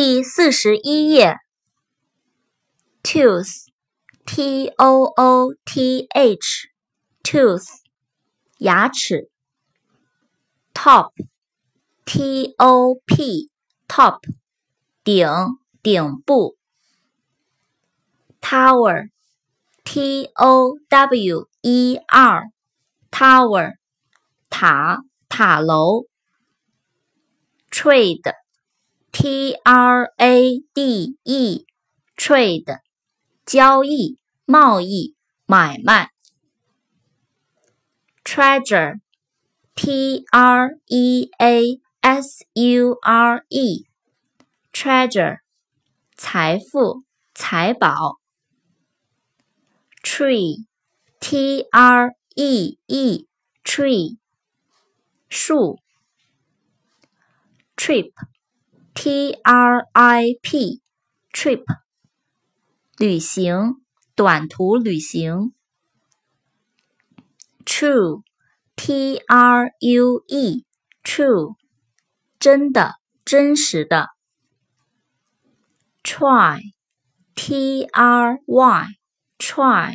第四十一页，tooth，t o o t h，tooth，牙齿。top，t o p，top，顶，顶部。tower，t o w e r，tower，塔，塔楼。trade。T R A D E，trade，交易、贸易、买卖。Treasure，T R E A S U R E，treasure，财富、财宝。Tree，T R E E，tree，树。Trip。T R I P，trip，旅行，短途旅行。True，T R U E，true，真的，真实的。Try，T R Y，try，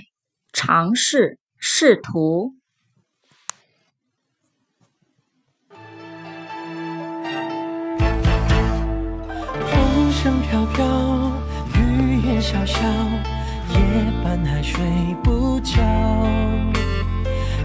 尝试，试图。风飘飘，雨也潇潇，夜半还睡不着。